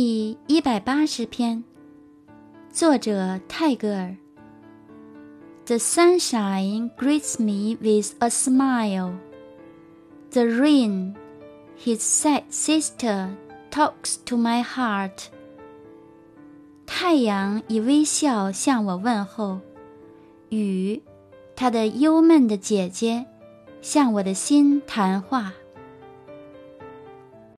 第一百八十篇，作者泰戈尔。The sunshine greets me with a smile. The rain, his sad sister, talks to my heart. 太阳以微笑向我问候，雨，他的忧闷的姐姐，向我的心谈话。